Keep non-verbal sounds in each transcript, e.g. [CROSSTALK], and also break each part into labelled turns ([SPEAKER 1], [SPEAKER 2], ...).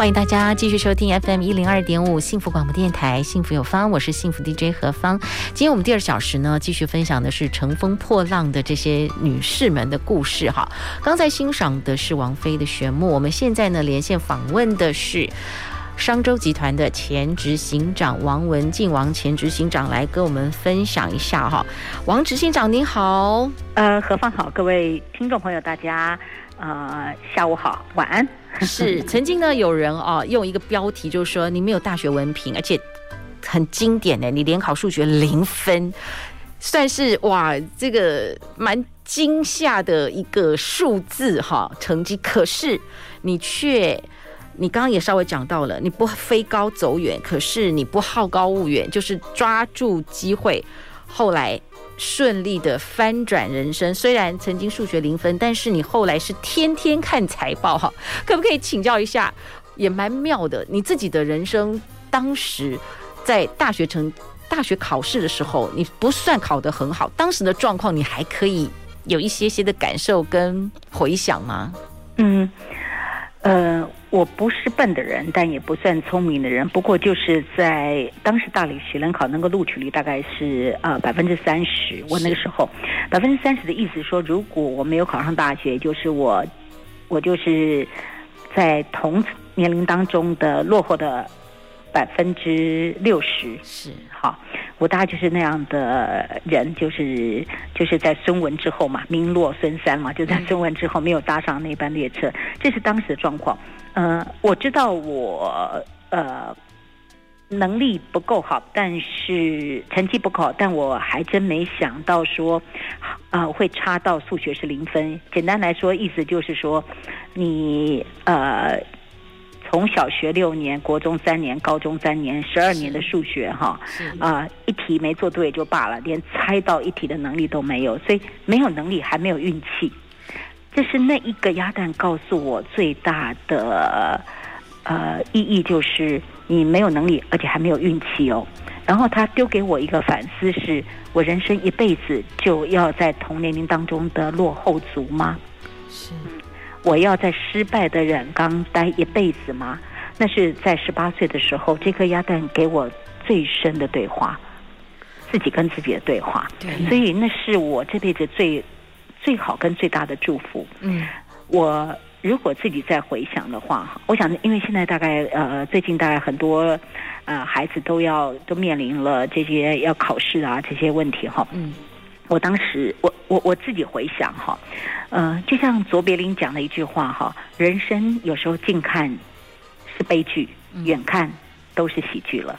[SPEAKER 1] 欢迎大家继续收听 FM 一零二点五幸福广播电台，幸福有方，我是幸福 DJ 何芳。今天我们第二小时呢，继续分享的是乘风破浪的这些女士们的故事。哈，刚才欣赏的是王菲的旋木，我们现在呢连线访问的是商周集团的前执行长王文静，王前执行长来跟我们分享一下哈。王执行长您好，
[SPEAKER 2] 呃，何芳好，各位听众朋友大家。呃，下午好，晚安。
[SPEAKER 1] 是曾经呢，有人啊用一个标题就是说，你没有大学文凭，而且很经典的，你联考数学零分，算是哇，这个蛮惊吓的一个数字哈成绩。可是你却，你刚刚也稍微讲到了，你不飞高走远，可是你不好高骛远，就是抓住机会，后来。顺利的翻转人生，虽然曾经数学零分，但是你后来是天天看财报哈，可不可以请教一下？也蛮妙的，你自己的人生当时在大学城大学考试的时候，你不算考得很好，当时的状况你还可以有一些些的感受跟回想吗？
[SPEAKER 2] 嗯，呃。我不是笨的人，但也不算聪明的人。不过就是在当时大理学联考那个录取率大概是呃百分之三十。我那个时候百分之三十的意思说，如果我没有考上大学，就是我我就是在同年龄当中的落后的百分之六十。
[SPEAKER 1] 是
[SPEAKER 2] 好。我大概就是那样的人，就是就是在孙文之后嘛，名落孙山嘛，就在孙文之后没有搭上那班列车，这是当时的状况。呃，我知道我呃能力不够好，但是成绩不够好，但我还真没想到说啊、呃、会差到数学是零分。简单来说，意思就是说你呃。从小学六年，国中三年，高中三年，十二年的数学哈，啊、呃，一题没做对就罢了，连猜到一题的能力都没有，所以没有能力还没有运气。这是那一个鸭蛋告诉我最大的呃意义，就是你没有能力，而且还没有运气哦。然后他丢给我一个反思是，是我人生一辈子就要在同年龄当中的落后族吗？是。我要在失败的染缸待一辈子吗？那是在十八岁的时候，这颗鸭蛋给我最深的对话，自己跟自己的对话。对，所以那是我这辈子最最好跟最大的祝福。嗯，我如果自己再回想的话，我想，因为现在大概呃，最近大概很多呃孩子都要都面临了这些要考试啊这些问题哈。嗯。我当时，我我我自己回想哈，呃，就像卓别林讲的一句话哈，人生有时候近看是悲剧，远看都是喜剧了。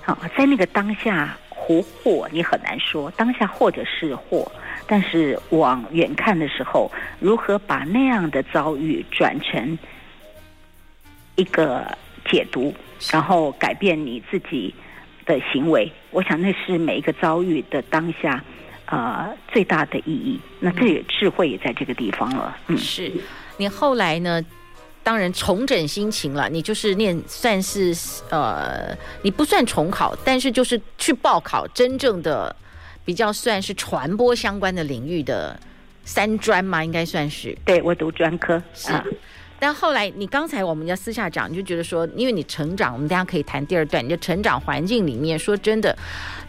[SPEAKER 2] 好，在那个当下，福祸你很难说，当下或者是祸，但是往远看的时候，如何把那样的遭遇转成一个解读，然后改变你自己的行为，我想那是每一个遭遇的当下。呃，最大的意义，那这也智慧也在这个地方了。嗯，
[SPEAKER 1] 是你后来呢？当然重整心情了。你就是念，算是呃，你不算重考，但是就是去报考真正的比较算是传播相关的领域的三专嘛，应该算是。
[SPEAKER 2] 对，我读专科
[SPEAKER 1] 是。啊，但后来你刚才我们要私下讲，你就觉得说，因为你成长，我们大家可以谈第二段。你的成长环境里面，说真的。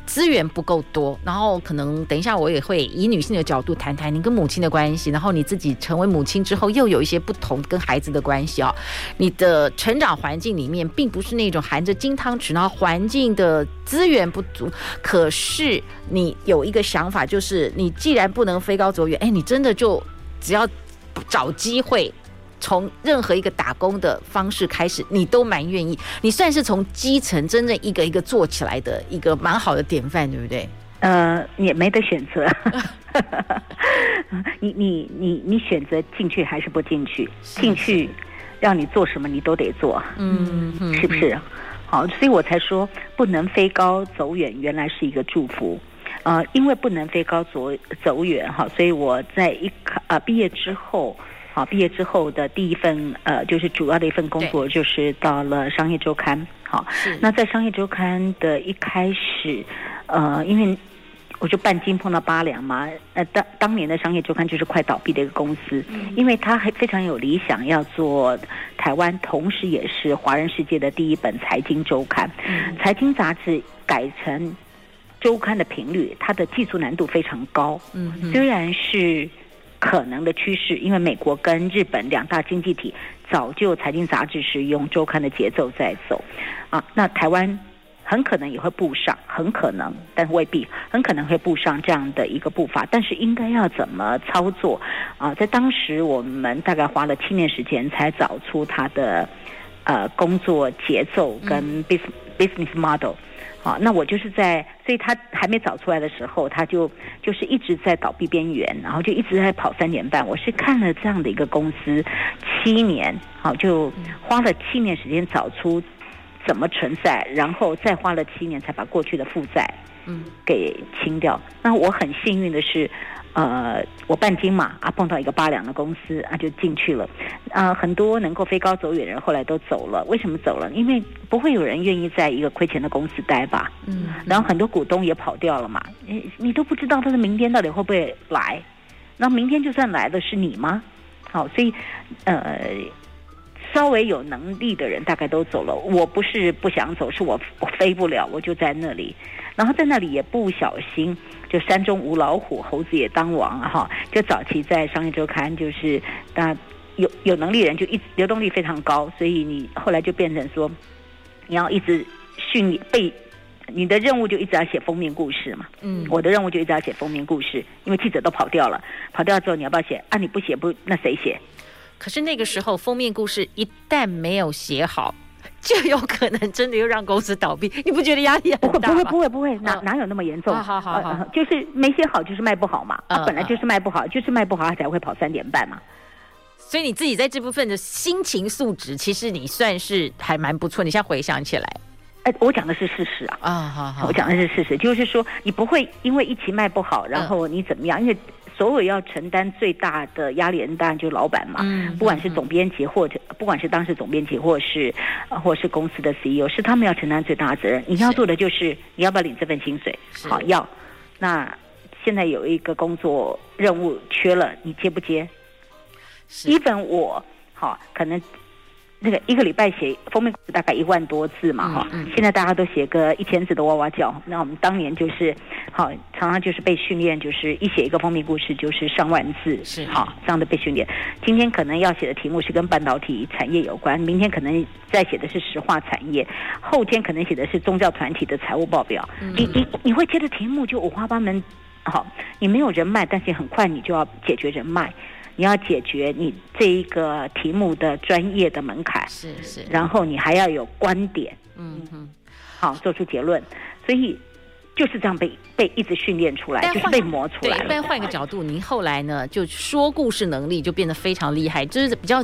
[SPEAKER 1] 资源不够多，然后可能等一下我也会以女性的角度谈谈你跟母亲的关系，然后你自己成为母亲之后又有一些不同跟孩子的关系哦。你的成长环境里面并不是那种含着金汤匙，然后环境的资源不足，可是你有一个想法，就是你既然不能飞高走远，哎，你真的就只要找机会。从任何一个打工的方式开始，你都蛮愿意。你算是从基层真正一个一个做起来的一个蛮好的典范，对不对？
[SPEAKER 2] 呃，也没得选择。[LAUGHS] 你你你你选择进去还是不进去？进去，让你做什么你都得做，
[SPEAKER 1] 嗯，嗯
[SPEAKER 2] 是不是？好，所以我才说不能飞高走远，原来是一个祝福。呃，因为不能飞高走走远哈，所以我在一呃毕业之后，好毕业之后的第一份呃就是主要的一份工作就是到了商业周刊。好，那在商业周刊的一开始，呃，因为。我就半斤碰到八两嘛，呃，当当年的商业周刊就是快倒闭的一个公司，因为他还非常有理想，要做台湾，同时也是华人世界的第一本财经周刊。嗯财经杂志改成周刊的频率，它的技术难度非常高。嗯，虽然是可能的趋势，因为美国跟日本两大经济体早就财经杂志是用周刊的节奏在走，啊，那台湾。很可能也会步上，很可能，但未必，很可能会步上这样的一个步伐。但是应该要怎么操作啊？在当时，我们大概花了七年时间才找出他的呃工作节奏跟 business business model。啊，那我就是在，所以他还没找出来的时候，他就就是一直在倒闭边缘，然后就一直在跑三年半。我是看了这样的一个公司七年，好，就花了七年时间找出。怎么存在，然后再花了七年才把过去的负债，嗯，给清掉。那我很幸运的是，呃，我半斤嘛啊，碰到一个八两的公司啊，就进去了。啊、呃，很多能够飞高走远的人后来都走了。为什么走了？因为不会有人愿意在一个亏钱的公司待吧？嗯。然后很多股东也跑掉了嘛。你你都不知道他的明天到底会不会来。那明天就算来的是你吗？好，所以呃。稍微有能力的人大概都走了，我不是不想走，是我我飞不了，我就在那里，然后在那里也不小心，就山中无老虎，猴子也当王哈。就早期在商业周刊，就是那有有能力人就一直流动率非常高，所以你后来就变成说，你要一直训练被你的任务就一直要写封面故事嘛。嗯，我的任务就一直要写封面故事，因为记者都跑掉了，跑掉之后你要不要写？啊，你不写不那谁写？
[SPEAKER 1] 可是那个时候，封面故事一旦没有写好，[LAUGHS] 就有可能真的又让公司倒闭。你不觉得压力很大吗？
[SPEAKER 2] 不会，不会，不会，哪哪有那么严重？
[SPEAKER 1] 好好好，
[SPEAKER 2] 就是没写好，就是卖不好嘛。啊，本来就是卖不好，就是卖不好，他才会跑三点半嘛。
[SPEAKER 1] 所以你自己在这部分的心情素质，其实你算是还蛮不错。你现在回想起来，
[SPEAKER 2] 哎，我讲的是事实啊。啊，好好，我讲的是事实，就是说你不会因为一期卖不好，然后你怎么样？因为所有要承担最大的压力人，当然就是老板嘛。嗯，不管是总编辑，或者不管是当时总编辑，或是或是公司的 CEO，是他们要承担最大的责任。你要做的就是你要不要领这份薪水？好，要。那现在有一个工作任务缺了，你接不接？一本我好可能。那个一个礼拜写封面大概一万多字嘛，哈、嗯，嗯、现在大家都写个一千字的哇哇叫。那我们当年就是，好，常常就是被训练，就是一写一个封面故事就是上万字，是好这样的被训练。今天可能要写的题目是跟半导体产业有关，明天可能再写的是石化产业，后天可能写的是宗教团体的财务报表。嗯、你你你会接的题目就五花八门，好，你没有人脉，但是很快你就要解决人脉。你要解决你这一个题目的专业的门槛，是是，然后你还要有观点，嗯哼，好，做出结论，所以就是这样被被一直训练出来，换就是被磨出来。
[SPEAKER 1] 对，换一个角度，您后来呢，就说故事能力就变得非常厉害，就是比较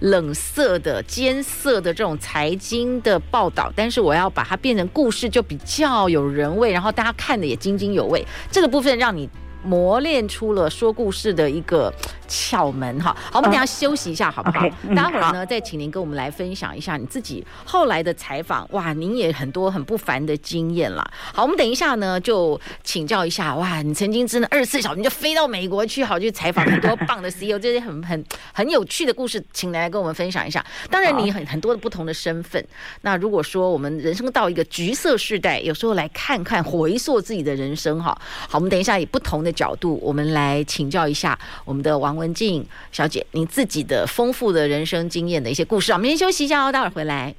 [SPEAKER 1] 冷色的、艰涩的这种财经的报道，但是我要把它变成故事，就比较有人味，然后大家看的也津津有味。这个部分让你。磨练出了说故事的一个窍门哈，好，我们等下休息一下好不好？待、会儿呢，再请您跟我们来分享一下你自己后来的采访。哇，您也很多很不凡的经验啦。好，我们等一下呢，就请教一下。哇，你曾经真的二十四小时就飞到美国去，好去采访很多棒的 CEO，这些很很很有趣的故事，请来跟我们分享一下。当然，你很很多的不同的身份。那如果说我们人生到一个橘色世代，有时候来看看回溯自己的人生哈。好，我们等一下以不同的。角度，我们来请教一下我们的王文静小姐，你自己的丰富的人生经验的一些故事啊。我们先休息一下哦，待会儿回来。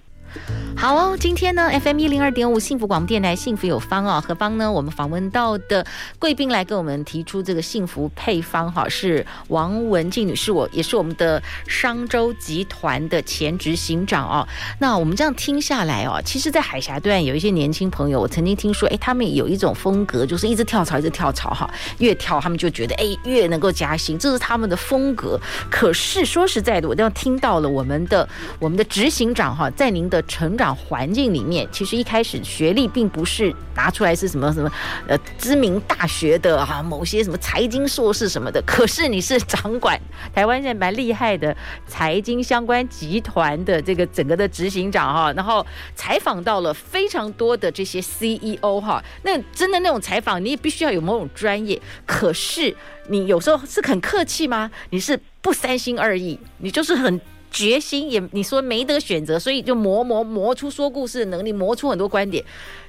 [SPEAKER 1] 好哦，今天呢，FM 一零二点五幸福广播电台幸福有方啊，何方呢？我们访问到的贵宾来跟我们提出这个幸福配方哈，是王文静女士，我也是我们的商周集团的前执行长哦。那我们这样听下来哦，其实，在海峡段有一些年轻朋友，我曾经听说，哎，他们有一种风格，就是一直跳槽，一直跳槽哈，越跳他们就觉得哎越能够加薪，这是他们的风格。可是说实在的，我这样听到了我们的我们的执行长哈，在您的成长。环境里面，其实一开始学历并不是拿出来是什么什么呃知名大学的哈、啊，某些什么财经硕士什么的。可是你是掌管台湾现在蛮厉害的财经相关集团的这个整个的执行长哈，然后采访到了非常多的这些 CEO 哈，那真的那种采访，你也必须要有某种专业。可是你有时候是很客气吗？你是不三心二意，你就是很。决心也，你说没得选择，所以就磨磨磨出说故事的能力，磨出很多观点。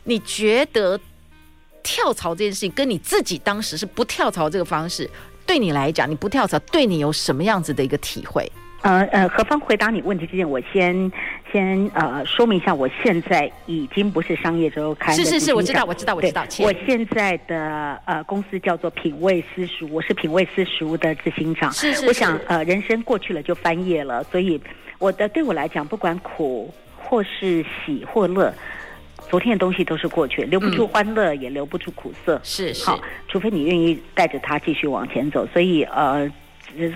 [SPEAKER 1] 你觉得跳槽这件事情，跟你自己当时是不跳槽这个方式，对你来讲，你不跳槽对你有什么样子的一个体会？
[SPEAKER 2] 呃呃，何方回答你问题之前，我先先呃说明一下，我现在已经不是商业周刊。
[SPEAKER 1] 是是是，我知道我知道我知道。
[SPEAKER 2] 我现在的呃公司叫做品味私塾，我是品味私塾的执行长。
[SPEAKER 1] 是是是。
[SPEAKER 2] 我想呃，人生过去了就翻页了，所以我的对我来讲，不管苦或是喜或乐，昨天的东西都是过去，留不住欢乐，也留不住苦涩。
[SPEAKER 1] 是。
[SPEAKER 2] 好，除非你愿意带着它继续往前走，所以呃。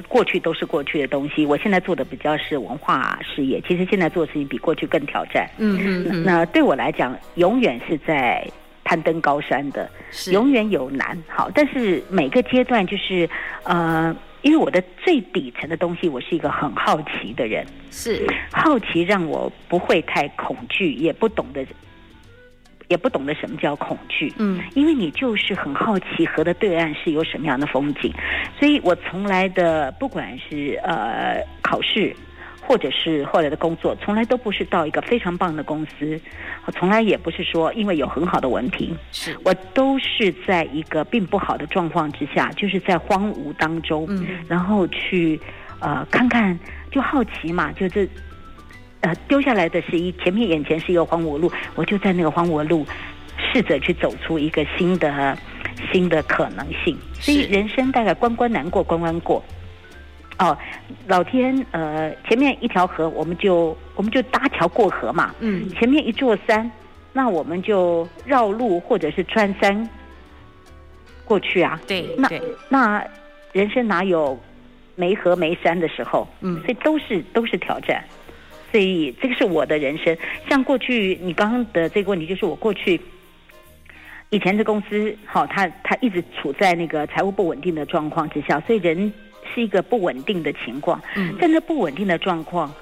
[SPEAKER 2] 过去都是过去的东西，我现在做的比较是文化事业。其实现在做的事情比过去更挑战。
[SPEAKER 1] 嗯嗯，嗯。
[SPEAKER 2] 那对我来讲，永远是在攀登高山的，永远有难。好，但是每个阶段就是呃，因为我的最底层的东西，我是一个很好奇的人。
[SPEAKER 1] 是。
[SPEAKER 2] 好奇让我不会太恐惧，也不懂得。也不懂得什么叫恐惧，
[SPEAKER 1] 嗯，
[SPEAKER 2] 因为你就是很好奇河的对岸是有什么样的风景，所以我从来的不管是呃考试，或者是后来的工作，从来都不是到一个非常棒的公司，我从来也不是说因为有很好的文凭，
[SPEAKER 1] 是
[SPEAKER 2] 我都是在一个并不好的状况之下，就是在荒芜当中，
[SPEAKER 1] 嗯，
[SPEAKER 2] 然后去呃看看，就好奇嘛，就这。呃，丢下来的是一前面眼前是一个荒芜路，我就在那个荒芜路试着去走出一个新的新的可能性。所以人生大概关关难过关关过。哦，老天呃，前面一条河，我们就我们就搭桥过河嘛。
[SPEAKER 1] 嗯。
[SPEAKER 2] 前面一座山，那我们就绕路或者是穿山过去啊。
[SPEAKER 1] 对。
[SPEAKER 2] 那那人生哪有没河没山的时候？
[SPEAKER 1] 嗯。
[SPEAKER 2] 所以都是都是挑战。所以这个是我的人生。像过去你刚刚的这个问题，就是我过去以前的公司，好，他他一直处在那个财务不稳定的状况之下，所以人是一个不稳定的情况。
[SPEAKER 1] 嗯，
[SPEAKER 2] 在那不稳定的状况，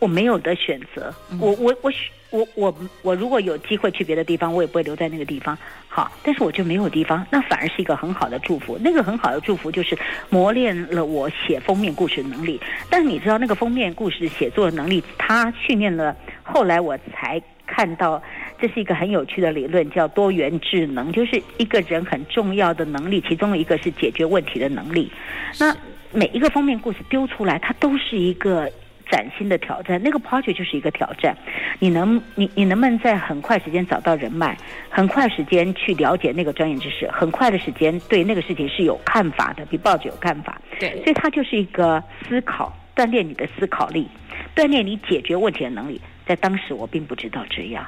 [SPEAKER 2] 我没有的选择。我我我我我我如果有机会去别的地方，我也不会留在那个地方。好，但是我就没有地方，那反而是一个很好的祝福。那个很好的祝福就是磨练了我写封面故事的能力。但你知道，那个封面故事写作的能力，它训练了。后来我才看到，这是一个很有趣的理论，叫多元智能，就是一个人很重要的能力，其中一个是解决问题的能力。那每一个封面故事丢出来，它都是一个。崭新的挑战，那个 project 就是一个挑战。你能，你你能不能在很快时间找到人脉，很快时间去了解那个专业知识，很快的时间对那个事情是有看法的，比报纸有看法。
[SPEAKER 1] 对，
[SPEAKER 2] 所以它就是一个思考，锻炼你的思考力，锻炼你解决问题的能力。在当时我并不知道这样，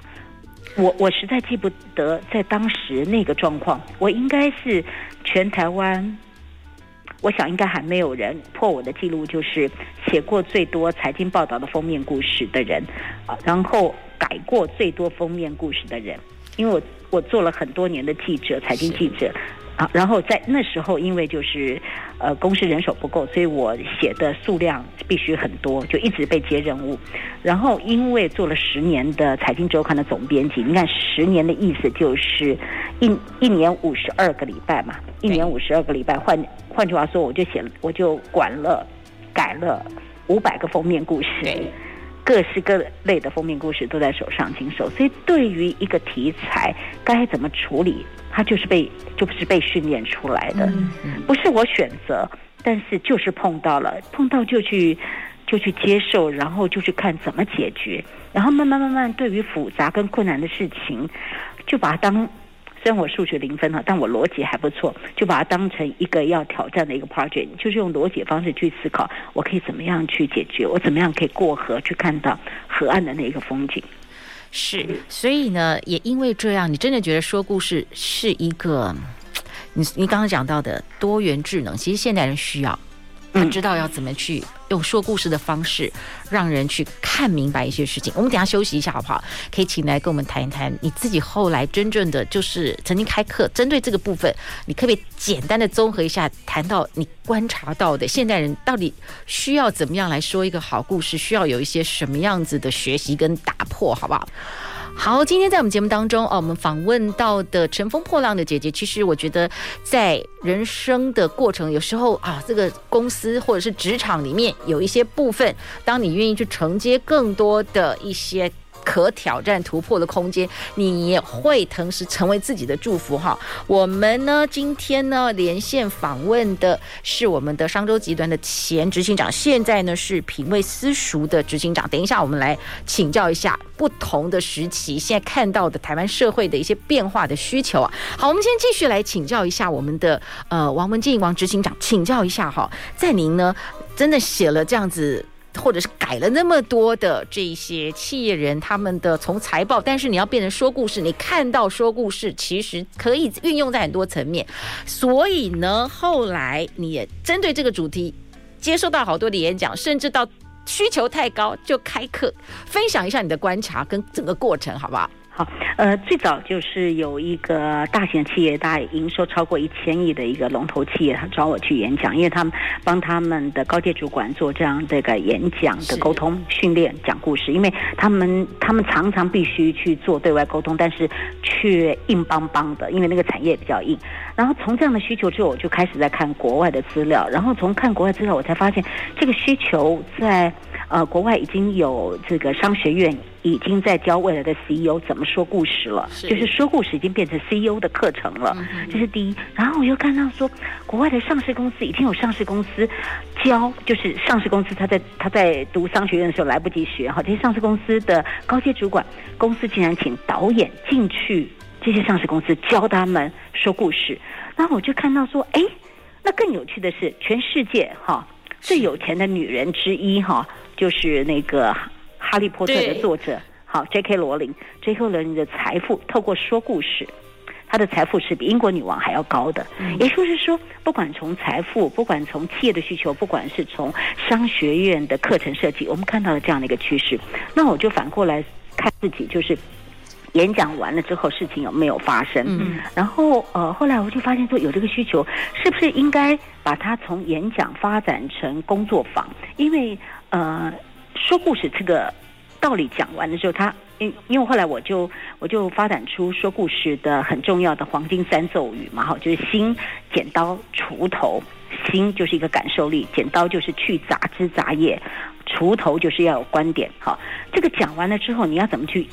[SPEAKER 2] 我我实在记不得在当时那个状况，我应该是全台湾。我想应该还没有人破我的记录，就是写过最多财经报道的封面故事的人，啊，然后改过最多封面故事的人，因为我我做了很多年的记者，财经记者。啊，然后在那时候，因为就是，呃，公司人手不够，所以我写的数量必须很多，就一直被接任务。然后因为做了十年的财经周刊的总编辑，你看十年的意思就是一一年五十二个礼拜嘛，一年五十二个礼拜。换换句话说，我就写，我就管了改了五百个封面故事，各式各类的封面故事都在手上经手。所以对于一个题材该怎么处理。它就是被，就是被训练出来的，不是我选择，但是就是碰到了，碰到就去，就去接受，然后就去看怎么解决，然后慢慢慢慢，对于复杂跟困难的事情，就把它当。虽然我数学零分哈，但我逻辑还不错，就把它当成一个要挑战的一个 project，就是用逻辑方式去思考，我可以怎么样去解决，我怎么样可以过河去看到河岸的那个风景。
[SPEAKER 1] 是，所以呢，也因为这样，你真的觉得说故事是一个，你你刚刚讲到的多元智能，其实现代人需要。他知道要怎么去用说故事的方式，让人去看明白一些事情。我们等下休息一下好不好？可以请来跟我们谈一谈你自己后来真正的就是曾经开课针对这个部分，你可不可以简单的综合一下，谈到你观察到的现代人到底需要怎么样来说一个好故事，需要有一些什么样子的学习跟打破，好不好？好，今天在我们节目当中哦，我们访问到的乘风破浪的姐姐，其实我觉得在人生的过程，有时候啊，这个公司或者是职场里面有一些部分，当你愿意去承接更多的一些。可挑战突破的空间，你也会同时成为自己的祝福哈。我们呢，今天呢连线访问的是我们的商周集团的前执行长，现在呢是品味私塾的执行长。等一下，我们来请教一下不同的时期，现在看到的台湾社会的一些变化的需求啊。好，我们先继续来请教一下我们的呃王文静王执行长，请教一下哈，在您呢真的写了这样子。或者是改了那么多的这些企业人，他们的从财报，但是你要变成说故事，你看到说故事其实可以运用在很多层面，所以呢，后来你也针对这个主题接受到好多的演讲，甚至到需求太高就开课，分享一下你的观察跟整个过程，好不好？
[SPEAKER 2] 好，呃，最早就是有一个大型企业，大概营收超过一千亿的一个龙头企业，他找我去演讲，因为他们帮他们的高阶主管做这样的一个演讲的沟通训练，讲故事，因为他们他们常常必须去做对外沟通，但是却硬邦邦的，因为那个产业比较硬。然后从这样的需求之后，我就开始在看国外的资料，然后从看国外资料，我才发现这个需求在。呃，国外已经有这个商学院已经在教未来的 CEO 怎么说故事了，是就是说故事已经变成 CEO 的课程了，嗯、这是第一。然后我又看到说，国外的上市公司已经有上市公司教，就是上市公司他在他在读商学院的时候来不及学哈，这些上市公司的高阶主管，公司竟然请导演进去这些上市公司教他们说故事。然后我就看到说，哎，那更有趣的是，全世界哈最有钱的女人之一哈。就是那个《哈利波特》的作者，好，J.K. 罗琳，J.K. 罗琳的财富透过说故事，他的财富是比英国女王还要高的。嗯、也就是说，不管从财富，不管从企业的需求，不管是从商学院的课程设计，我们看到了这样的一个趋势。那我就反过来看自己，就是演讲完了之后，事情有没有发生？嗯，然后呃，后来我就发现说，有这个需求，是不是应该把它从演讲发展成工作坊？因为呃，说故事这个道理讲完的时候，他因因为后来我就我就发展出说故事的很重要的黄金三咒语嘛，哈，就是心、剪刀、锄头。心就是一个感受力，剪刀就是去杂枝杂叶，锄头就是要有观点。好，这个讲完了之后，你要怎么去？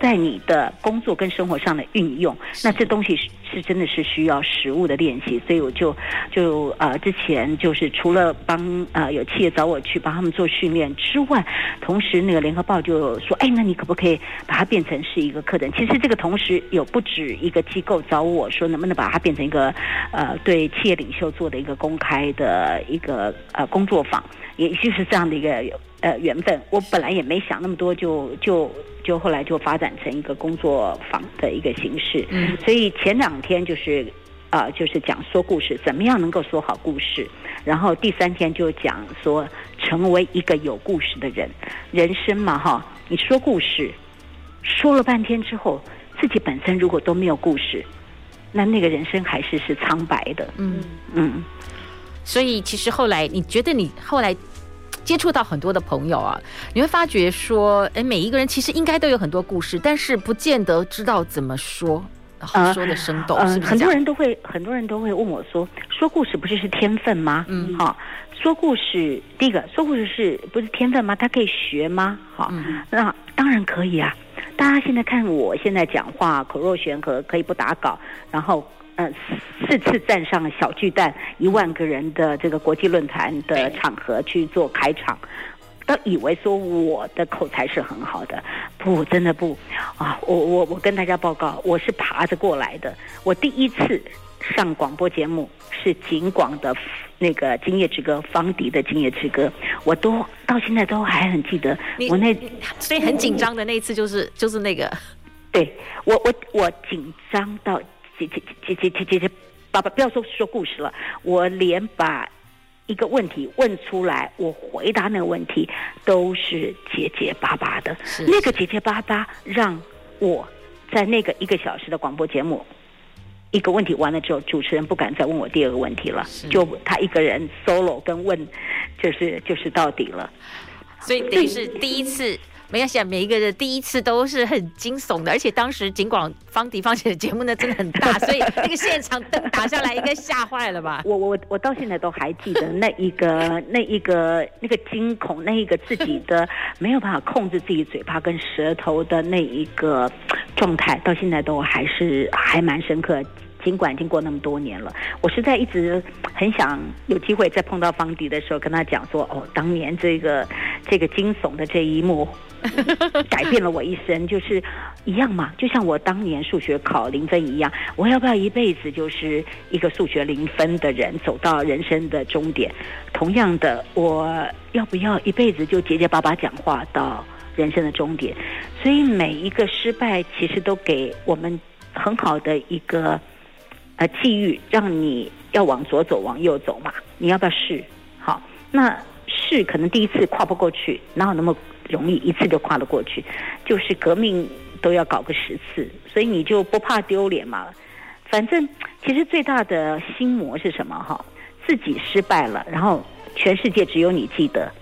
[SPEAKER 2] 在你的工作跟生活上的运用，那这东西是是真的是需要实物的练习，所以我就就呃之前就是除了帮呃有企业找我去帮他们做训练之外，同时那个联合报就说，哎，那你可不可以把它变成是一个课程？其实这个同时有不止一个机构找我说，能不能把它变成一个呃对企业领袖做的一个公开的一个呃工作坊，也就是这样的一个。呃，缘分，我本来也没想那么多，就就就后来就发展成一个工作坊的一个形式。嗯，所以前两天就是，啊、呃，就是讲说故事，怎么样能够说好故事。然后第三天就讲说，成为一个有故事的人。人生嘛，哈，你说故事，说了半天之后，自己本身如果都没有故事，那那个人生还是是苍白的。嗯嗯，
[SPEAKER 1] 所以其实后来，你觉得你后来。接触到很多的朋友啊，你会发觉说，哎，每一个人其实应该都有很多故事，但是不见得知道怎么说，好说的生动，呃、是不是？
[SPEAKER 2] 很多人都会，很多人都会问我说，说故事不是是天分吗？嗯，好，说故事，第一个，说故事是不是天分吗？他可以学吗？好，嗯、那当然可以啊。大家现在看我现在讲话口若悬河，可以不打稿，然后。呃，四次站上小巨蛋一万个人的这个国际论坛的场合去做开场，都以为说我的口才是很好的，不，真的不啊！我我我跟大家报告，我是爬着过来的。我第一次上广播节目是景广的那个《今夜之歌》，方迪的《今夜之歌》，我都到现在都还很记得。我那
[SPEAKER 1] 所以很紧张的那一次就是就是那个，
[SPEAKER 2] 对我我我紧张到姐姐姐姐姐姐姐爸爸不要说说故事了，我连把。一个问题问出来，我回答那个问题都是结结巴巴的。
[SPEAKER 1] 是
[SPEAKER 2] 那个结结巴巴，让我在那个一个小时的广播节目，一个问题完了之后，主持人不敢再问我第二个问题了，
[SPEAKER 1] 是
[SPEAKER 2] 就他一个人 solo 跟问，就是就是到底了。
[SPEAKER 1] 所以等于是第一次。没关系，每一个人第一次都是很惊悚的，而且当时尽管方迪方姐的节目呢真的很大，所以那个现场灯打下来应该吓坏了吧？[LAUGHS]
[SPEAKER 2] 我我我到现在都还记得那一个 [LAUGHS] 那一个那个惊恐，那一个自己的没有办法控制自己嘴巴跟舌头的那一个状态，到现在都还是还蛮深刻。尽管经过那么多年了，我实在一直很想有机会再碰到方迪的时候，跟他讲说：“哦，当年这个这个惊悚的这一幕，[LAUGHS] 改变了我一生，就是一样嘛，就像我当年数学考零分一样，我要不要一辈子就是一个数学零分的人，走到人生的终点？同样的，我要不要一辈子就结结巴巴讲话到人生的终点？所以每一个失败，其实都给我们很好的一个。”呃，际遇让你要往左走，往右走嘛？你要不要试？好，那试可能第一次跨不过去，哪有那么容易一次就跨得过去？就是革命都要搞个十次，所以你就不怕丢脸嘛？反正其实最大的心魔是什么？哈，自己失败了，然后全世界只有你记得，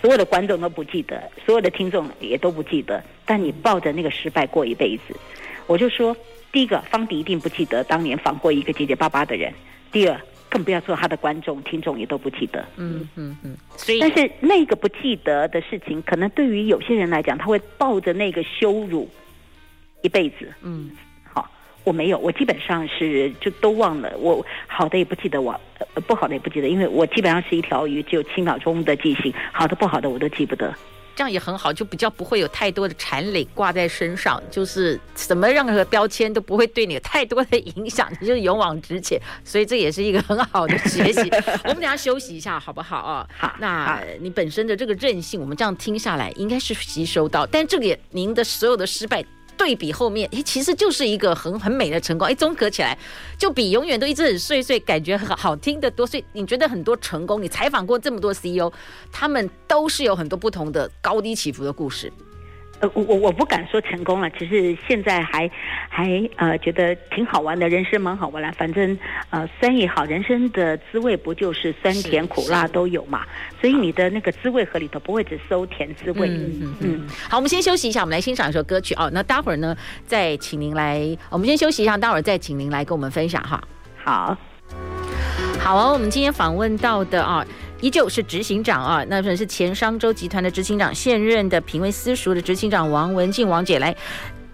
[SPEAKER 2] 所有的观众都不记得，所有的听众也都不记得，但你抱着那个失败过一辈子，我就说。第一个，方迪一定不记得当年访过一个结结巴巴的人。第二，更不要说他的观众、听众也都不记得。
[SPEAKER 1] 嗯嗯嗯。所以，
[SPEAKER 2] 但是那个不记得的事情，可能对于有些人来讲，他会抱着那个羞辱一辈子。
[SPEAKER 1] 嗯。
[SPEAKER 2] 好，我没有，我基本上是就都忘了。我好的也不记得我，我不好的也不记得，因为我基本上是一条鱼，只有七秒钟的记性。好的不好的我都记不得。
[SPEAKER 1] 这样也很好，就比较不会有太多的缠累挂在身上，就是什么任何标签都不会对你有太多的影响，你就是勇往直前，所以这也是一个很好的学习。[LAUGHS] 我们等下休息一下，好不好啊？
[SPEAKER 2] 好，
[SPEAKER 1] 那你本身的这个韧性，我们这样听下来应该是吸收到，但这里您的所有的失败。对比后面，哎，其实就是一个很很美的成功，哎，综合起来就比永远都一直很碎碎，感觉很好听的多。所以你觉得很多成功，你采访过这么多 CEO，他们都是有很多不同的高低起伏的故事。
[SPEAKER 2] 呃，我我我不敢说成功了，只是现在还还呃觉得挺好玩的，人生蛮好玩的。反正呃酸也好，人生的滋味不就是酸甜苦辣都有嘛？所以你的那个滋味盒里头不会只收甜滋味。嗯嗯嗯。
[SPEAKER 1] 好，我们先休息一下，我们来欣赏一首歌曲哦。那待会儿呢，再请您来，我们先休息一下，待会儿再请您来跟我们分享哈。
[SPEAKER 2] 好，
[SPEAKER 1] 好哦，我们今天访问到的啊。依旧是执行长啊，那是前商周集团的执行长，现任的品味私塾的执行长王文静王姐来。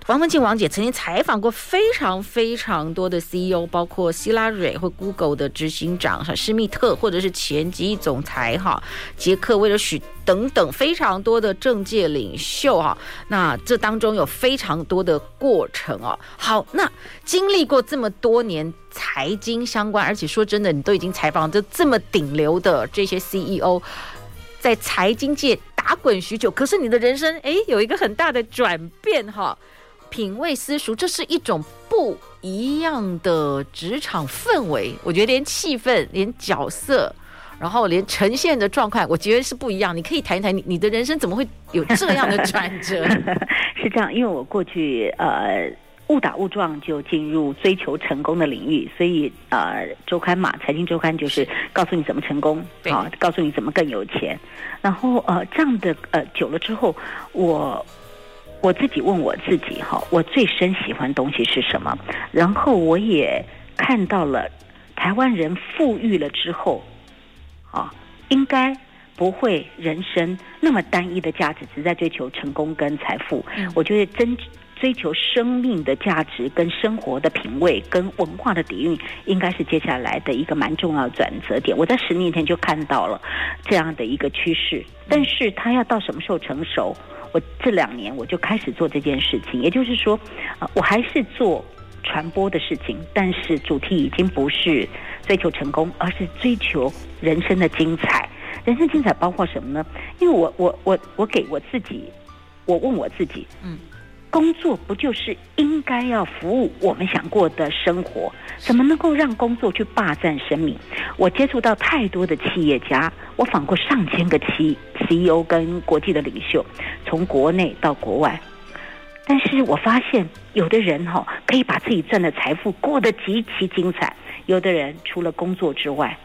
[SPEAKER 1] 王文静王姐曾经采访过非常非常多的 CEO，包括希拉蕊或 Google 的执行长哈施密特，或者是前极总裁哈杰克威尔许等等非常多的政界领袖哈。那这当中有非常多的过程哦。好，那经历过这么多年财经相关，而且说真的，你都已经采访这这么顶流的这些 CEO，在财经界打滚许久，可是你的人生诶有一个很大的转变哈。品味私塾，这是一种不一样的职场氛围。我觉得连气氛、连角色，然后连呈现的状况，我觉得是不一样。你可以谈一谈你你的人生怎么会有这样的转折？
[SPEAKER 2] 是这样，因为我过去呃误打误撞就进入追求成功的领域，所以呃周刊嘛，财经周刊就是告诉你怎么成功，啊，告诉你怎么更有钱。然后呃这样的呃久了之后，我。我自己问我自己哈，我最深喜欢东西是什么？然后我也看到了台湾人富裕了之后，啊，应该不会人生那么单一的价值，只在追求成功跟财富。我觉得真追求生命的价值、跟生活的品味、跟文化的底蕴，应该是接下来的一个蛮重要的转折点。我在十年前就看到了这样的一个趋势，但是它要到什么时候成熟？我这两年我就开始做这件事情，也就是说，啊，我还是做传播的事情，但是主题已经不是追求成功，而是追求人生的精彩。人生精彩包括什么呢？因为我我我我给我自己，我问我自己，嗯，工作不就是应该要服务我们想过的生活？怎么能够让工作去霸占生命？我接触到太多的企业家，我访过上千个企 CEO 跟国际的领袖，从国内到国外，但是我发现有的人哈可以把自己赚的财富过得极其精彩，有的人除了工作之外。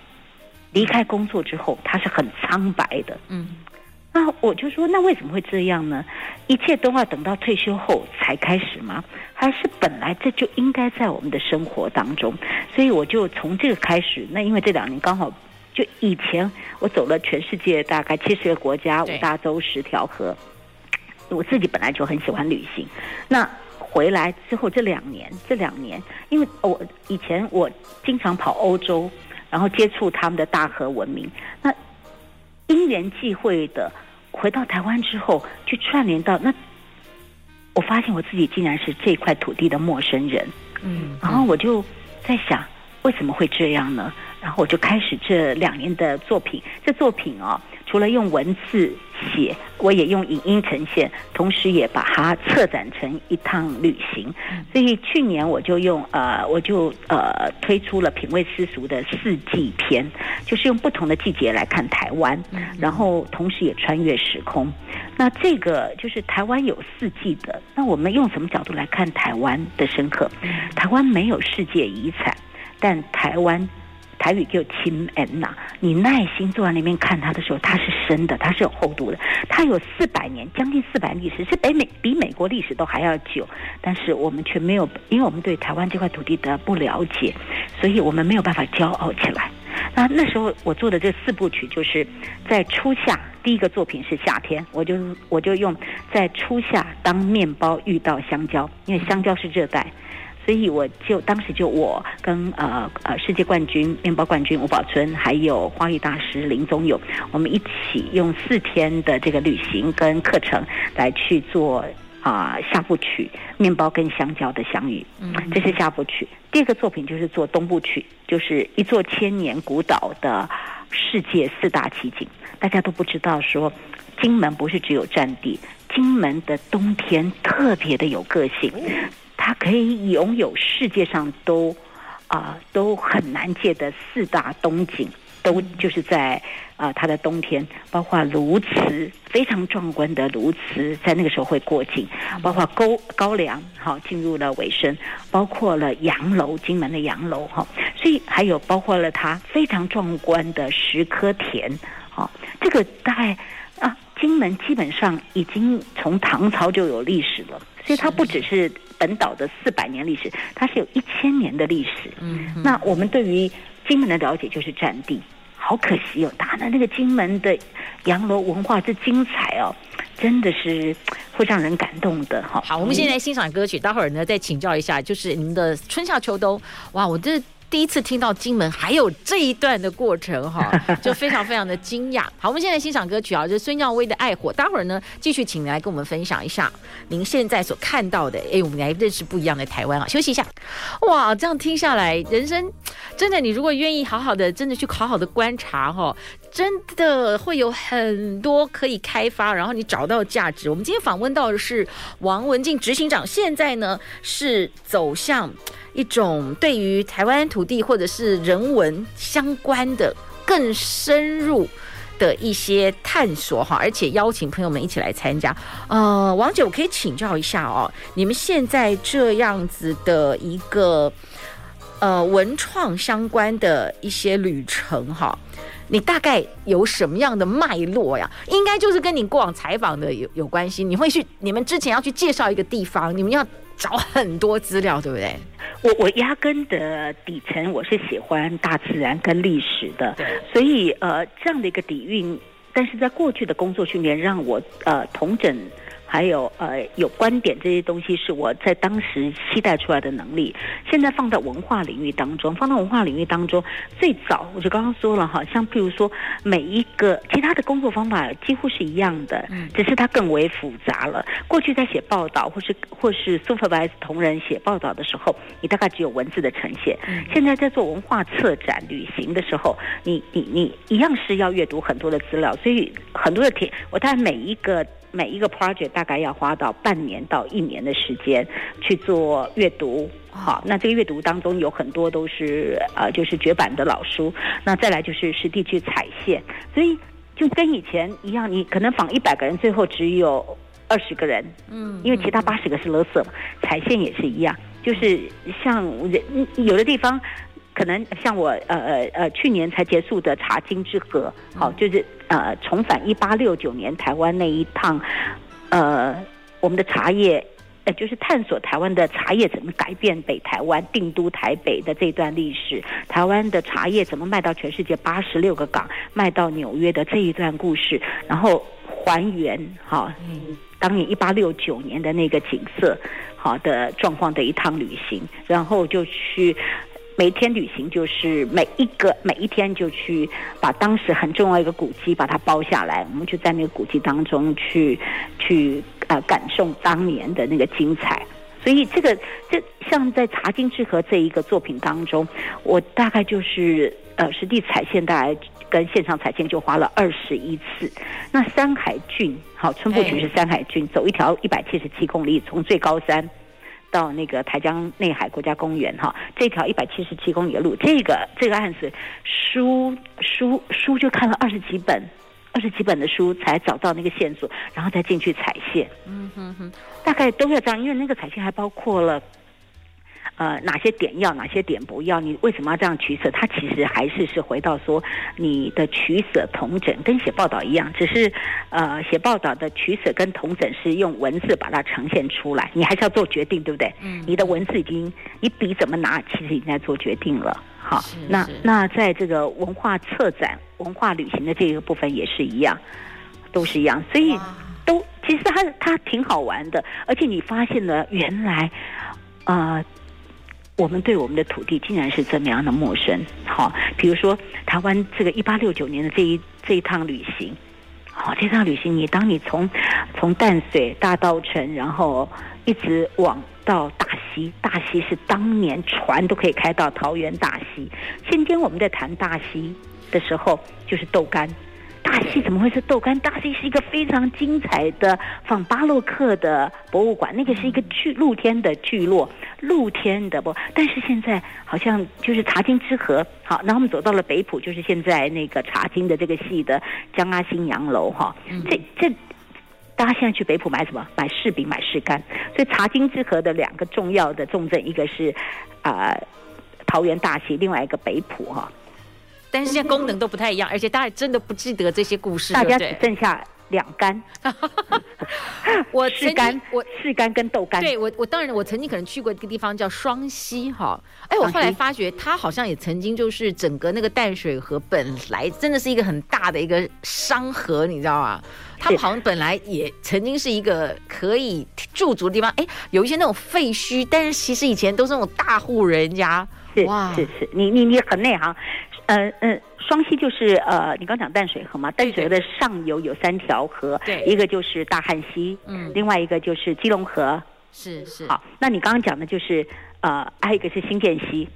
[SPEAKER 2] 离开工作之后，他是很苍白的。嗯，那我就说，那为什么会这样呢？一切都要等到退休后才开始吗？还是本来这就应该在我们的生活当中？所以我就从这个开始。那因为这两年刚好，就以前我走了全世界大概七十个国家、五大洲、十条河。我自己本来就很喜欢旅行。那回来之后这两年，这两年，因为我以前我经常跑欧洲。然后接触他们的大河文明，那因缘际会的回到台湾之后，去串联到那，我发现我自己竟然是这块土地的陌生人，嗯，然后我就在想，为什么会这样呢？然后我就开始这两年的作品，这作品哦。除了用文字写，我也用影音呈现，同时也把它策展成一趟旅行。所以去年我就用呃，我就呃推出了品味私塾的四季篇，就是用不同的季节来看台湾，然后同时也穿越时空。那这个就是台湾有四季的，那我们用什么角度来看台湾的深刻？台湾没有世界遗产，但台湾。台语叫亲恩呐，你耐心坐在那边看它的时候，它是深的，它是有厚度的，它有四百年，将近四百历史，是北美比美国历史都还要久。但是我们却没有，因为我们对台湾这块土地的不了解，所以我们没有办法骄傲起来。那那时候我做的这四部曲，就是在初夏，第一个作品是夏天，我就我就用在初夏当面包遇到香蕉，因为香蕉是热带。所以我就当时就我跟呃呃世界冠军面包冠军吴宝春，还有花艺大师林宗勇，我们一起用四天的这个旅行跟课程来去做啊下部曲面包跟香蕉的相遇，嗯，这是下部曲。第二个作品就是做东部曲，就是一座千年古岛的世界四大奇景。大家都不知道说，金门不是只有战地，金门的冬天特别的有个性。它可以拥有世界上都啊、呃、都很难见的四大冬景，都就是在啊、呃、它的冬天，包括鸬鹚非常壮观的鸬鹚，在那个时候会过境，包括高高粱好进入了尾声，包括了洋楼，金门的洋楼哈，所以还有包括了它非常壮观的石刻田，好，这个大概啊金门基本上已经从唐朝就有历史了，所以它不只是。本岛的四百年历史，它是有一千年的历史。嗯，那我们对于金门的了解就是战地，好可惜哦。打的那个金门的洋楼文化之精彩哦，真的是会让人感动的。哈，
[SPEAKER 1] 好，我们现在欣赏歌曲，待会儿呢再请教一下，就是你们的春夏秋冬。哇，我这。第一次听到金门还有这一段的过程哈，[LAUGHS] 就非常非常的惊讶。好，我们现在欣赏歌曲啊，就是孙耀威的《爱火》。待会儿呢，继续请您来跟我们分享一下您现在所看到的。哎，我们来认识不一样的台湾啊！休息一下。哇，这样听下来，人生真的，你如果愿意好好的，真的去好好的观察哈，真的会有很多可以开发，然后你找到价值。我们今天访问到的是王文静执行长，现在呢是走向。一种对于台湾土地或者是人文相关的更深入的一些探索哈，而且邀请朋友们一起来参加。呃，王姐，我可以请教一下哦，你们现在这样子的一个呃文创相关的一些旅程哈，你大概有什么样的脉络呀？应该就是跟你过往采访的有有关系。你会去你们之前要去介绍一个地方，你们要找很多资料，对不对？
[SPEAKER 2] 我我压根的底层我是喜欢大自然跟历史的，所以呃这样的一个底蕴，但是在过去的工作训练让我呃同整还有呃有观点这些东西，是我在当时期待出来的能力。现在放到文化领域当中，放到文化领域当中，最早我就刚刚说了哈，像譬如说每一个其他的工作方法几乎是一样的，只是它更为复杂了。过去在写报道或是或是 supervise 同仁写报道的时候，你大概只有文字的呈现。现在在做文化策展旅行的时候，你你你一样是要阅读很多的资料，所以很多的题，我大概每一个。每一个 project 大概要花到半年到一年的时间去做阅读，好，那这个阅读当中有很多都是呃，就是绝版的老书，那再来就是实地去踩线，所以就跟以前一样，你可能访一百个人，最后只有二十个人，嗯，因为其他八十个是垃圾嘛，踩线也是一样，就是像人有的地方。可能像我呃呃呃去年才结束的茶经之河，好，就是呃重返一八六九年台湾那一趟，呃我们的茶叶，呃就是探索台湾的茶叶怎么改变北台湾定都台北的这段历史，台湾的茶叶怎么卖到全世界八十六个港，卖到纽约的这一段故事，然后还原哈，当年一八六九年的那个景色好的状况的一趟旅行，然后就去。每天旅行就是每一个每一天就去把当时很重要一个古迹把它包下来，我们就在那个古迹当中去去呃感受当年的那个精彩。所以这个这像在《茶经之河》这一个作品当中，我大概就是呃实地踩线，大概跟现场踩线就花了二十一次。那山海郡好，春风渠是山海郡，走一条一百七十七公里，从最高山。到那个台江内海国家公园哈，这条一百七十七公里的路，这个这个案子书书书就看了二十几本，二十几本的书才找到那个线索，然后再进去踩线。嗯哼哼，大概都要这样，因为那个采线还包括了。呃，哪些点要，哪些点不要？你为什么要这样取舍？它其实还是是回到说，你的取舍同整跟写报道一样，只是呃，写报道的取舍跟同整是用文字把它呈现出来，你还是要做决定，对不对？嗯，你的文字已经，你笔怎么拿，其实已经在做决定了。好，那那在这个文化策展、文化旅行的这个部分也是一样，都是一样，所以都其实它它挺好玩的，而且你发现了原来啊。呃我们对我们的土地竟然是这么样的陌生，好，比如说台湾这个一八六九年的这一这一趟旅行，好，这趟旅行你当你从从淡水大稻埕，然后一直往到大溪，大溪是当年船都可以开到桃园大溪。今天我们在谈大溪的时候，就是豆干。大戏怎么会是豆干？大戏是一个非常精彩的仿巴洛克的博物馆，那个是一个聚露天的聚落，露天的不？但是现在好像就是茶经之河，好，然后我们走到了北浦，就是现在那个茶经的这个戏的江阿新洋楼哈。这这，大家现在去北浦买什么？买柿饼，买柿干。所以茶经之河的两个重要的重镇，一个是啊、呃、桃园大溪，另外一个北浦哈。
[SPEAKER 1] 但是现在功能都不太一样，而且大家真的不记得这些故事，
[SPEAKER 2] 大家只剩下两干。[LAUGHS]
[SPEAKER 1] 我柿干，
[SPEAKER 2] 我柿干跟豆干。
[SPEAKER 1] 对我，我当然我曾经可能去过一个地方叫双溪哈，哎，我后来发觉它好像也曾经就是整个那个淡水河本来真的是一个很大的一个商河，你知道吗？它好像本来也曾经是一个可以驻足的地方，哎，有一些那种废墟，但是其实以前都是那种大户人家。
[SPEAKER 2] 是哇，是是，你你你很内行。呃呃，双溪就是呃，你刚讲淡水河嘛，淡水河的上游有三条河，对，一个就是大汉溪，嗯，另外一个就是基隆河，
[SPEAKER 1] 是是。
[SPEAKER 2] 好，那你刚刚讲的就是呃，还有一个是新店溪，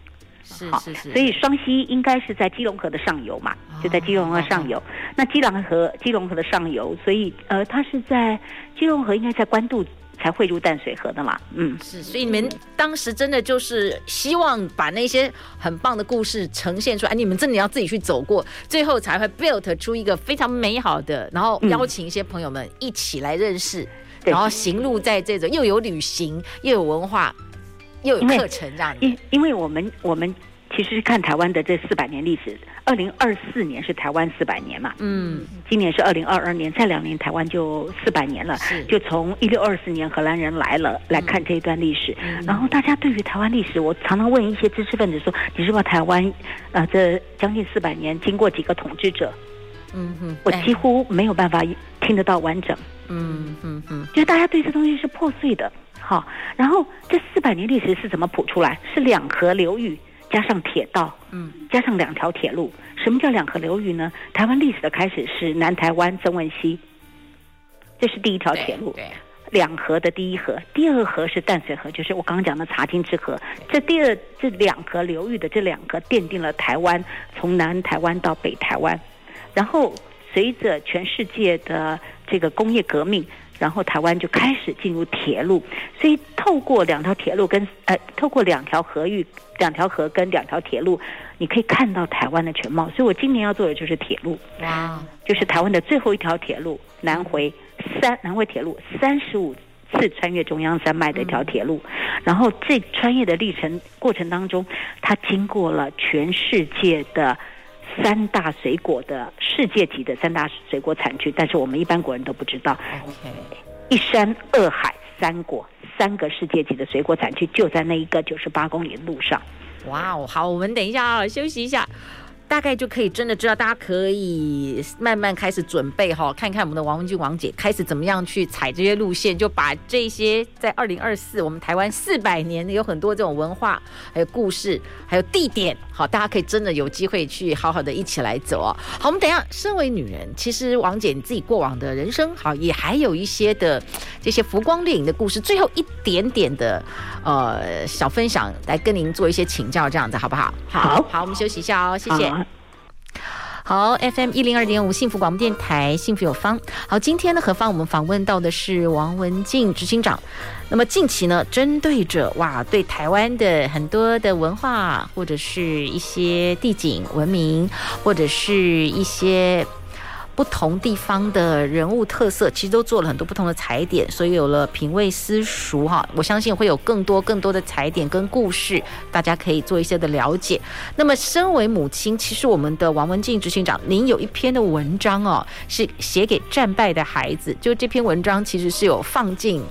[SPEAKER 1] 是是是。
[SPEAKER 2] 所以双溪应该是在基隆河的上游嘛，就在基隆河上游。那基隆河基隆河的上游，所以呃，它是在基隆河应该在关渡。才汇入淡水河的嘛，嗯，
[SPEAKER 1] 是，所以你们当时真的就是希望把那些很棒的故事呈现出来，你们真的要自己去走过，最后才会 build 出一个非常美好的，然后邀请一些朋友们一起来认识，嗯、然后行路在这种又有旅行又有文化又有课程这样子，
[SPEAKER 2] 因因为我们我们。其实是看台湾的这四百年历史，二零二四年是台湾四百年嘛，嗯，今年是二零二二年，再两年台湾就四百年了，就从一六二四年荷兰人来了来看这一段历史，嗯、然后大家对于台湾历史，我常常问一些知识分子说，你知道台湾呃这将近四百年经过几个统治者？嗯哼，我几乎没有办法。听得到完整。
[SPEAKER 1] 嗯嗯嗯，
[SPEAKER 2] 就是大家对这东西是破碎的。好，然后这四百年历史是怎么谱出来？是两河流域加上铁道，嗯，加上两条铁路。什么叫两河流域呢？台湾历史的开始是南台湾曾文溪，这是第一条铁路。两河的第一河，第二河是淡水河，就是我刚刚讲的茶金之河。这第二这两河流域的这两个奠定了台湾从南台湾到北台湾。然后随着全世界的这个工业革命。然后台湾就开始进入铁路，所以透过两条铁路跟呃，透过两条河域、两条河跟两条铁路，你可以看到台湾的全貌。所以我今年要做的就是铁路，哇，就是台湾的最后一条铁路——南回三南回铁路，三十五次穿越中央山脉的一条铁路。然后这穿越的历程过程当中，它经过了全世界的。三大水果的世界级的三大水果产区，但是我们一般国人都不知道。一山二海三果，三个世界级的水果产区就在那一个九十八公里的路上。
[SPEAKER 1] 哇哦，好，我们等一下啊，休息一下。大概就可以真的知道，大家可以慢慢开始准备哈，看看我们的王文君王姐开始怎么样去踩这些路线，就把这些在二零二四我们台湾四百年有很多这种文化，还有故事，还有地点，好，大家可以真的有机会去好好的一起来走哦。好，我们等一下，身为女人，其实王姐你自己过往的人生，好，也还有一些的这些浮光掠影的故事，最后一点点的呃小分享来跟您做一些请教，这样子好不好？好好，我们休息一下哦，谢谢。好，FM 一零二点五幸福广播电台，幸福有方。好，今天呢何方我们访问到的是王文静执行长。那么近期呢，针对着哇，对台湾的很多的文化，或者是一些地景文明，或者是一些。不同地方的人物特色，其实都做了很多不同的踩点，所以有了品味私塾哈。我相信会有更多更多的踩点跟故事，大家可以做一些的了解。那么，身为母亲，其实我们的王文静执行长，您有一篇的文章哦，是写给战败的孩子。就这篇文章，其实是有放进。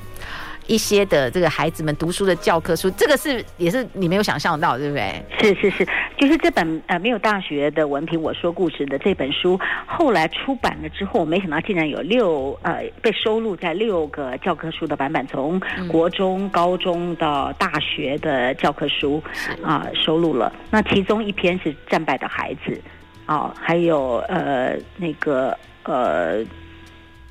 [SPEAKER 1] 一些的这个孩子们读书的教科书，这个是也是你没有想象到，对不对？
[SPEAKER 2] 是是是，就是这本呃没有大学的文凭，我说故事的这本书，后来出版了之后，没想到竟然有六呃被收录在六个教科书的版本，从国中、高中到大学的教科书啊、呃、收录了。那其中一篇是战败的孩子，啊、呃，还有呃那个呃。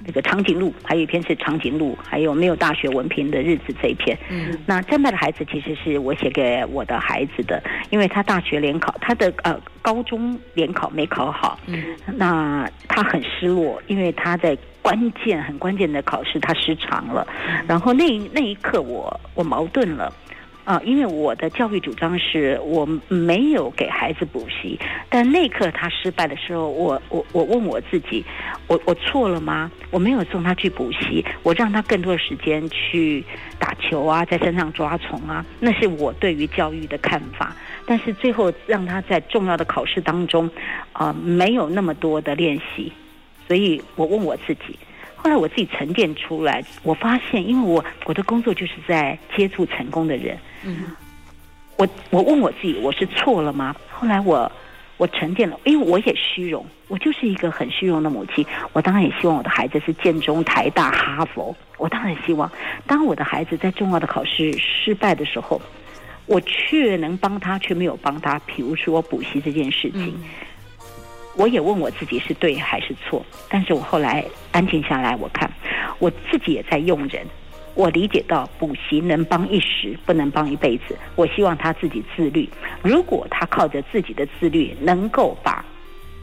[SPEAKER 2] 那个长颈鹿，还有一篇是长颈鹿，还有没有大学文凭的日子这一篇。嗯，那战败的孩子其实是我写给我的孩子的，因为他大学联考，他的呃高中联考没考好。嗯，那他很失落，因为他在关键很关键的考试他失常了。嗯，然后那那一刻我我矛盾了。啊，因为我的教育主张是我没有给孩子补习，但那刻他失败的时候，我我我问我自己，我我错了吗？我没有送他去补习，我让他更多的时间去打球啊，在山上抓虫啊，那是我对于教育的看法。但是最后让他在重要的考试当中，啊，没有那么多的练习，所以我问我自己。后来我自己沉淀出来，我发现，因为我我的工作就是在接触成功的人，嗯，我我问我自己，我是错了吗？后来我我沉淀了，因为我也虚荣，我就是一个很虚荣的母亲。我当然也希望我的孩子是建中、台大、哈佛，我当然希望，当我的孩子在重要的考试失败的时候，我却能帮他，却没有帮他。比如说补习这件事情。嗯我也问我自己是对还是错，但是我后来安静下来，我看我自己也在用人，我理解到补习能帮一时，不能帮一辈子。我希望他自己自律，如果他靠着自己的自律能够把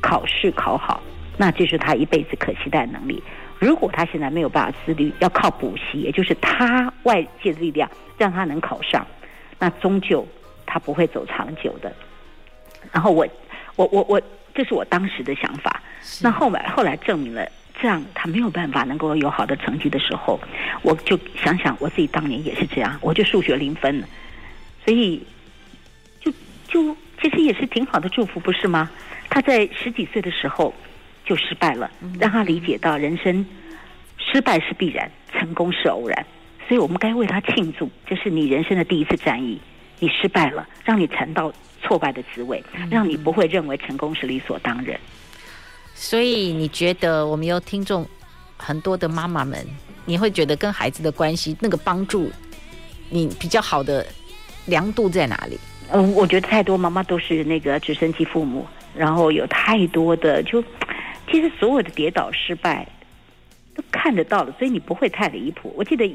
[SPEAKER 2] 考试考好，那就是他一辈子可期待能力。如果他现在没有办法自律，要靠补习，也就是他外界的力量让他能考上，那终究他不会走长久的。然后我，我，我，我。这是我当时的想法。那后来后来证明了，这样他没有办法能够有好的成绩的时候，我就想想我自己当年也是这样，我就数学零分了。所以就就其实也是挺好的祝福，不是吗？他在十几岁的时候就失败了，让他理解到人生失败是必然，成功是偶然。所以我们该为他庆祝，这是你人生的第一次战役，你失败了，让你尝到。挫败的滋味，让你不会认为成功是理所当然。
[SPEAKER 1] 所以你觉得我们有听众很多的妈妈们，你会觉得跟孩子的关系那个帮助，你比较好的量度在哪里？
[SPEAKER 2] 嗯，我觉得太多妈妈都是那个直升机父母，然后有太多的就，其实所有的跌倒失败都看得到了，所以你不会太离谱。我记得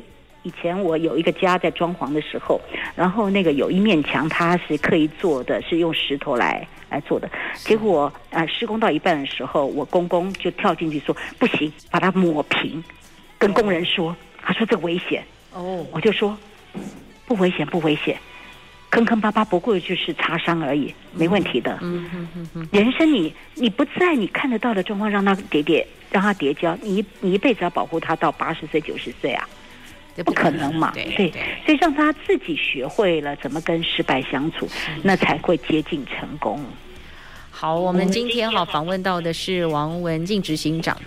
[SPEAKER 2] 以前我有一个家在装潢的时候，然后那个有一面墙，它是刻意做的是用石头来来做的，结果啊、施工到一半的时候，我公公就跳进去说不行，把它抹平，跟工人说，他说这危险哦，我就说不危险不危险。坑坑巴巴不过就是擦伤而已，没问题的。嗯嗯嗯。人生你你不在你看得到的状况，让他叠叠，让他跌跤，你你一辈子要保护他到八十岁九十岁啊，这不可能嘛？对对。所以让他自己学会了怎么跟失败相处，那才会接近成功。
[SPEAKER 1] 好，我们今天哈访问到的是王文静执行长。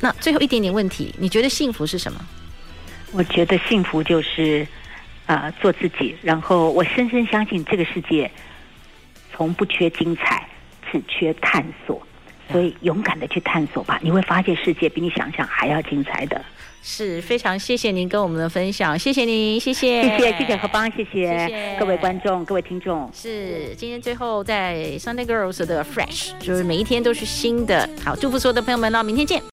[SPEAKER 1] 那最后一点点问题，你觉得幸福是什么？
[SPEAKER 2] 我觉得幸福就是。啊、呃，做自己。然后我深深相信，这个世界从不缺精彩，只缺探索。所以勇敢的去探索吧，你会发现世界比你想象还要精彩的。
[SPEAKER 1] 是非常谢谢您跟我们的分享，谢谢您，谢谢，
[SPEAKER 2] 谢谢，谢谢何邦，谢谢，谢谢各位观众，各位听众。
[SPEAKER 1] 是今天最后在 Sunday Girls 的 Fresh，就是每一天都是新的。好，祝福所有的朋友们，那明天见。